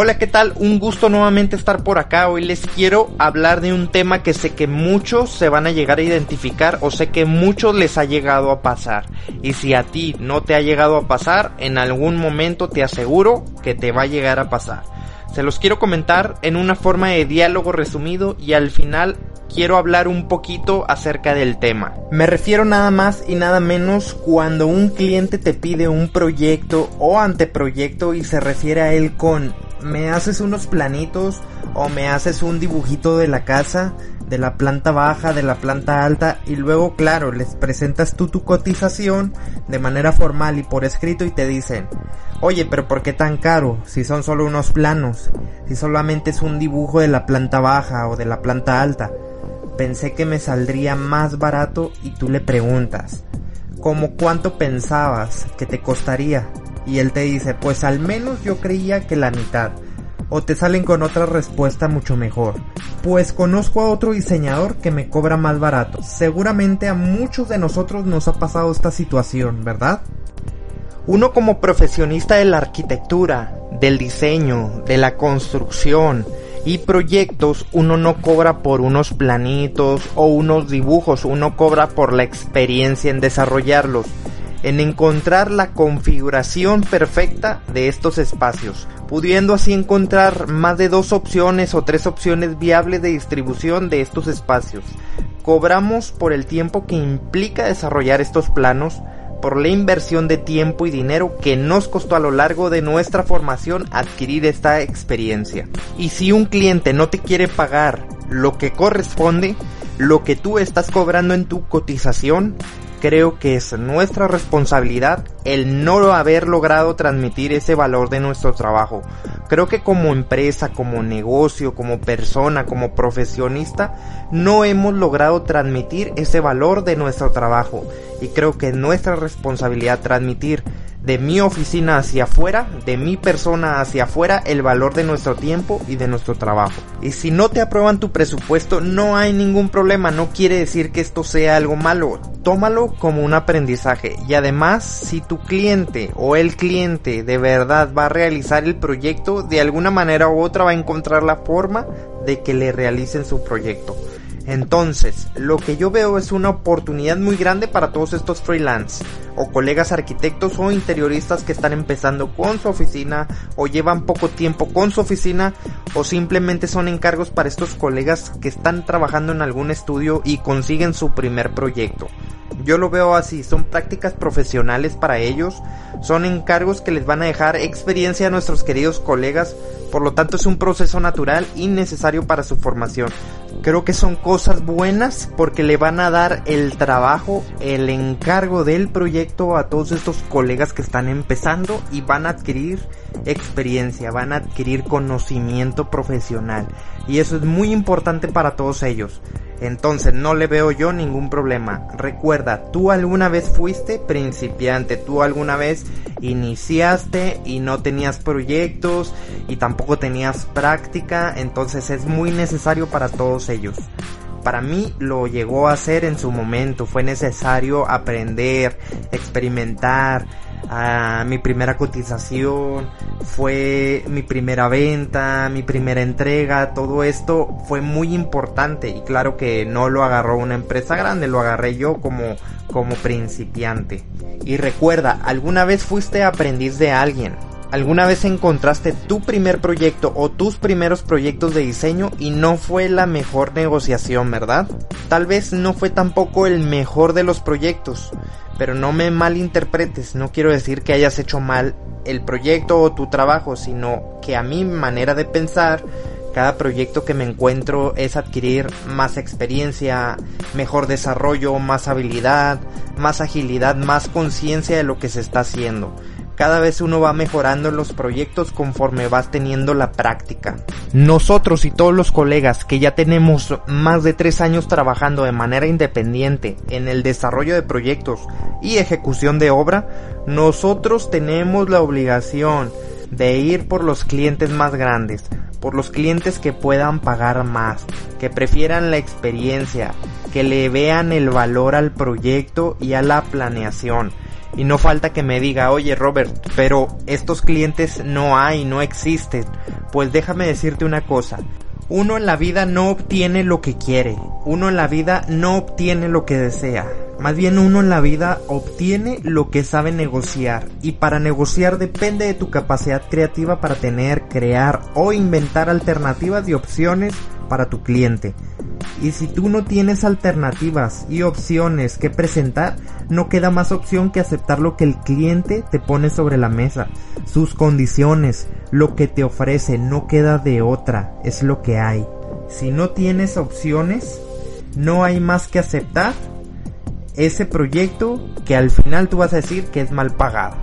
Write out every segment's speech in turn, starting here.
Hola, ¿qué tal? Un gusto nuevamente estar por acá. Hoy les quiero hablar de un tema que sé que muchos se van a llegar a identificar o sé que muchos les ha llegado a pasar. Y si a ti no te ha llegado a pasar, en algún momento te aseguro que te va a llegar a pasar. Se los quiero comentar en una forma de diálogo resumido y al final quiero hablar un poquito acerca del tema. Me refiero nada más y nada menos cuando un cliente te pide un proyecto o anteproyecto y se refiere a él con me haces unos planitos o me haces un dibujito de la casa, de la planta baja, de la planta alta y luego claro les presentas tú tu cotización de manera formal y por escrito y te dicen Oye, pero ¿por qué tan caro? Si son solo unos planos, si solamente es un dibujo de la planta baja o de la planta alta. Pensé que me saldría más barato y tú le preguntas, ¿cómo cuánto pensabas que te costaría? Y él te dice, pues al menos yo creía que la mitad. O te salen con otra respuesta mucho mejor. Pues conozco a otro diseñador que me cobra más barato. Seguramente a muchos de nosotros nos ha pasado esta situación, ¿verdad? Uno como profesionista de la arquitectura, del diseño, de la construcción y proyectos, uno no cobra por unos planitos o unos dibujos, uno cobra por la experiencia en desarrollarlos, en encontrar la configuración perfecta de estos espacios, pudiendo así encontrar más de dos opciones o tres opciones viables de distribución de estos espacios. Cobramos por el tiempo que implica desarrollar estos planos, por la inversión de tiempo y dinero que nos costó a lo largo de nuestra formación adquirir esta experiencia. Y si un cliente no te quiere pagar lo que corresponde, lo que tú estás cobrando en tu cotización, creo que es nuestra responsabilidad el no haber logrado transmitir ese valor de nuestro trabajo. Creo que como empresa, como negocio, como persona, como profesionista, no hemos logrado transmitir ese valor de nuestro trabajo. Y creo que es nuestra responsabilidad transmitir de mi oficina hacia afuera, de mi persona hacia afuera, el valor de nuestro tiempo y de nuestro trabajo. Y si no te aprueban tu presupuesto, no hay ningún problema, no quiere decir que esto sea algo malo, tómalo como un aprendizaje. Y además, si tu cliente o el cliente de verdad va a realizar el proyecto, de alguna manera u otra va a encontrar la forma de que le realicen su proyecto. Entonces, lo que yo veo es una oportunidad muy grande para todos estos freelance o colegas arquitectos o interioristas que están empezando con su oficina o llevan poco tiempo con su oficina o simplemente son encargos para estos colegas que están trabajando en algún estudio y consiguen su primer proyecto. Yo lo veo así, son prácticas profesionales para ellos, son encargos que les van a dejar experiencia a nuestros queridos colegas, por lo tanto es un proceso natural y necesario para su formación. Creo que son cosas buenas porque le van a dar el trabajo, el encargo del proyecto a todos estos colegas que están empezando y van a adquirir experiencia, van a adquirir conocimiento profesional y eso es muy importante para todos ellos. Entonces no le veo yo ningún problema. Recuerda, tú alguna vez fuiste principiante, tú alguna vez iniciaste y no tenías proyectos y tampoco tenías práctica, entonces es muy necesario para todos ellos. Para mí lo llegó a hacer en su momento, fue necesario aprender, experimentar, mi primera cotización, fue mi primera venta, mi primera entrega, todo esto fue muy importante y claro que no lo agarró una empresa grande, lo agarré yo como como principiante. Y recuerda, alguna vez fuiste aprendiz de alguien ¿Alguna vez encontraste tu primer proyecto o tus primeros proyectos de diseño y no fue la mejor negociación, verdad? Tal vez no fue tampoco el mejor de los proyectos, pero no me malinterpretes, no quiero decir que hayas hecho mal el proyecto o tu trabajo, sino que a mi manera de pensar, cada proyecto que me encuentro es adquirir más experiencia, mejor desarrollo, más habilidad, más agilidad, más conciencia de lo que se está haciendo. Cada vez uno va mejorando los proyectos conforme vas teniendo la práctica. Nosotros y todos los colegas que ya tenemos más de tres años trabajando de manera independiente en el desarrollo de proyectos y ejecución de obra, nosotros tenemos la obligación de ir por los clientes más grandes, por los clientes que puedan pagar más, que prefieran la experiencia, que le vean el valor al proyecto y a la planeación y no falta que me diga, oye Robert, pero estos clientes no hay, no existen. Pues déjame decirte una cosa. Uno en la vida no obtiene lo que quiere. Uno en la vida no obtiene lo que desea. Más bien uno en la vida obtiene lo que sabe negociar. Y para negociar depende de tu capacidad creativa para tener, crear o inventar alternativas y opciones para tu cliente. Y si tú no tienes alternativas y opciones que presentar, no queda más opción que aceptar lo que el cliente te pone sobre la mesa. Sus condiciones, lo que te ofrece, no queda de otra, es lo que hay. Si no tienes opciones, no hay más que aceptar ese proyecto que al final tú vas a decir que es mal pagado.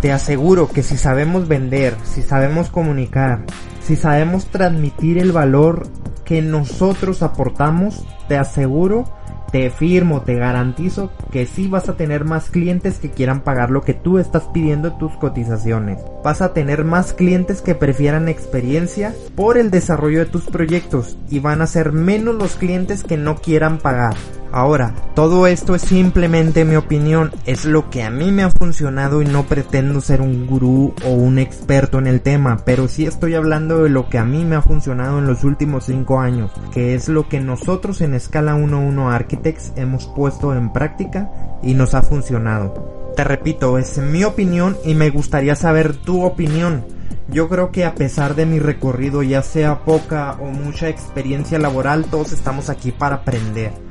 Te aseguro que si sabemos vender, si sabemos comunicar, si sabemos transmitir el valor que nosotros aportamos, te aseguro, te firmo, te garantizo que sí vas a tener más clientes que quieran pagar lo que tú estás pidiendo en tus cotizaciones. Vas a tener más clientes que prefieran experiencia por el desarrollo de tus proyectos y van a ser menos los clientes que no quieran pagar. Ahora, todo esto es simplemente mi opinión, es lo que a mí me ha funcionado y no pretendo ser un gurú o un experto en el tema, pero sí estoy hablando de lo que a mí me ha funcionado en los últimos 5 años, que es lo que nosotros en Escala 11 Architects hemos puesto en práctica y nos ha funcionado. Te repito, es mi opinión y me gustaría saber tu opinión. Yo creo que a pesar de mi recorrido, ya sea poca o mucha experiencia laboral, todos estamos aquí para aprender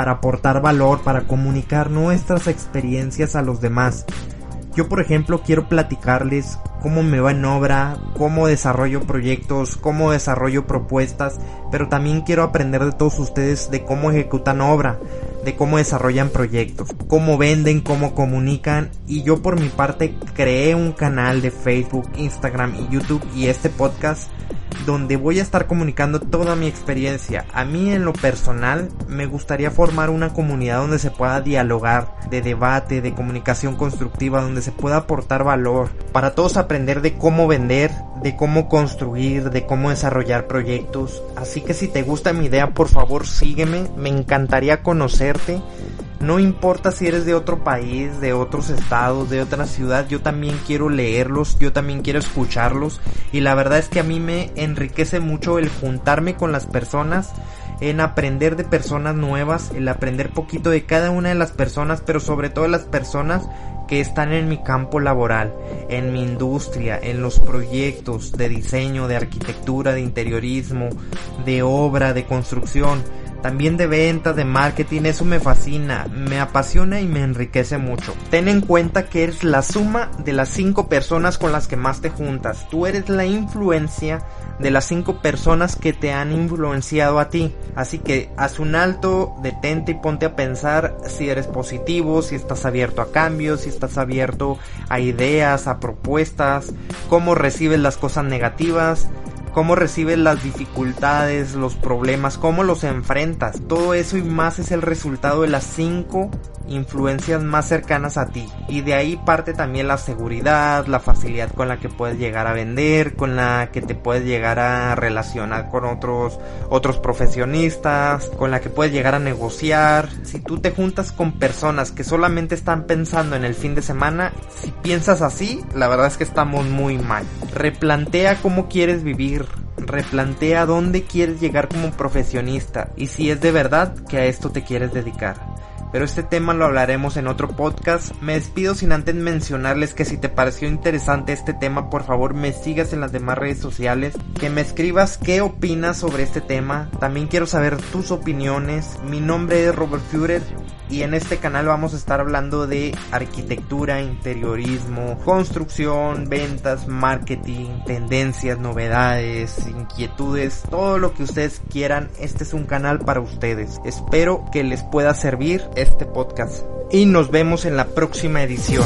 para aportar valor, para comunicar nuestras experiencias a los demás. Yo por ejemplo quiero platicarles cómo me va en obra, cómo desarrollo proyectos, cómo desarrollo propuestas, pero también quiero aprender de todos ustedes de cómo ejecutan obra, de cómo desarrollan proyectos, cómo venden, cómo comunican y yo por mi parte creé un canal de Facebook, Instagram y YouTube y este podcast donde voy a estar comunicando toda mi experiencia. A mí en lo personal me gustaría formar una comunidad donde se pueda dialogar, de debate, de comunicación constructiva, donde se pueda aportar valor, para todos aprender de cómo vender, de cómo construir, de cómo desarrollar proyectos. Así que si te gusta mi idea, por favor sígueme, me encantaría conocerte. No importa si eres de otro país, de otros estados, de otra ciudad, yo también quiero leerlos, yo también quiero escucharlos. Y la verdad es que a mí me enriquece mucho el juntarme con las personas, en aprender de personas nuevas, el aprender poquito de cada una de las personas, pero sobre todo las personas que están en mi campo laboral, en mi industria, en los proyectos de diseño, de arquitectura, de interiorismo, de obra, de construcción también de ventas, de marketing, eso me fascina, me apasiona y me enriquece mucho. Ten en cuenta que eres la suma de las cinco personas con las que más te juntas. Tú eres la influencia de las cinco personas que te han influenciado a ti. Así que haz un alto, detente y ponte a pensar si eres positivo, si estás abierto a cambios, si estás abierto a ideas, a propuestas, cómo recibes las cosas negativas, cómo recibes las dificultades, los problemas, cómo los enfrentas. Todo eso y más es el resultado de las cinco influencias más cercanas a ti. Y de ahí parte también la seguridad, la facilidad con la que puedes llegar a vender, con la que te puedes llegar a relacionar con otros, otros profesionistas, con la que puedes llegar a negociar. Si tú te juntas con personas que solamente están pensando en el fin de semana, si piensas así, la verdad es que estamos muy mal. Replantea cómo quieres vivir, replantea dónde quieres llegar como profesionista y si es de verdad que a esto te quieres dedicar. Pero este tema lo hablaremos en otro podcast. Me despido sin antes mencionarles que si te pareció interesante este tema, por favor me sigas en las demás redes sociales, que me escribas qué opinas sobre este tema. También quiero saber tus opiniones. Mi nombre es Robert Führer y en este canal vamos a estar hablando de arquitectura, interiorismo, construcción, ventas, marketing, tendencias, novedades, inquietudes, todo lo que ustedes quieran. Este es un canal para ustedes. Espero que les pueda servir este podcast y nos vemos en la próxima edición.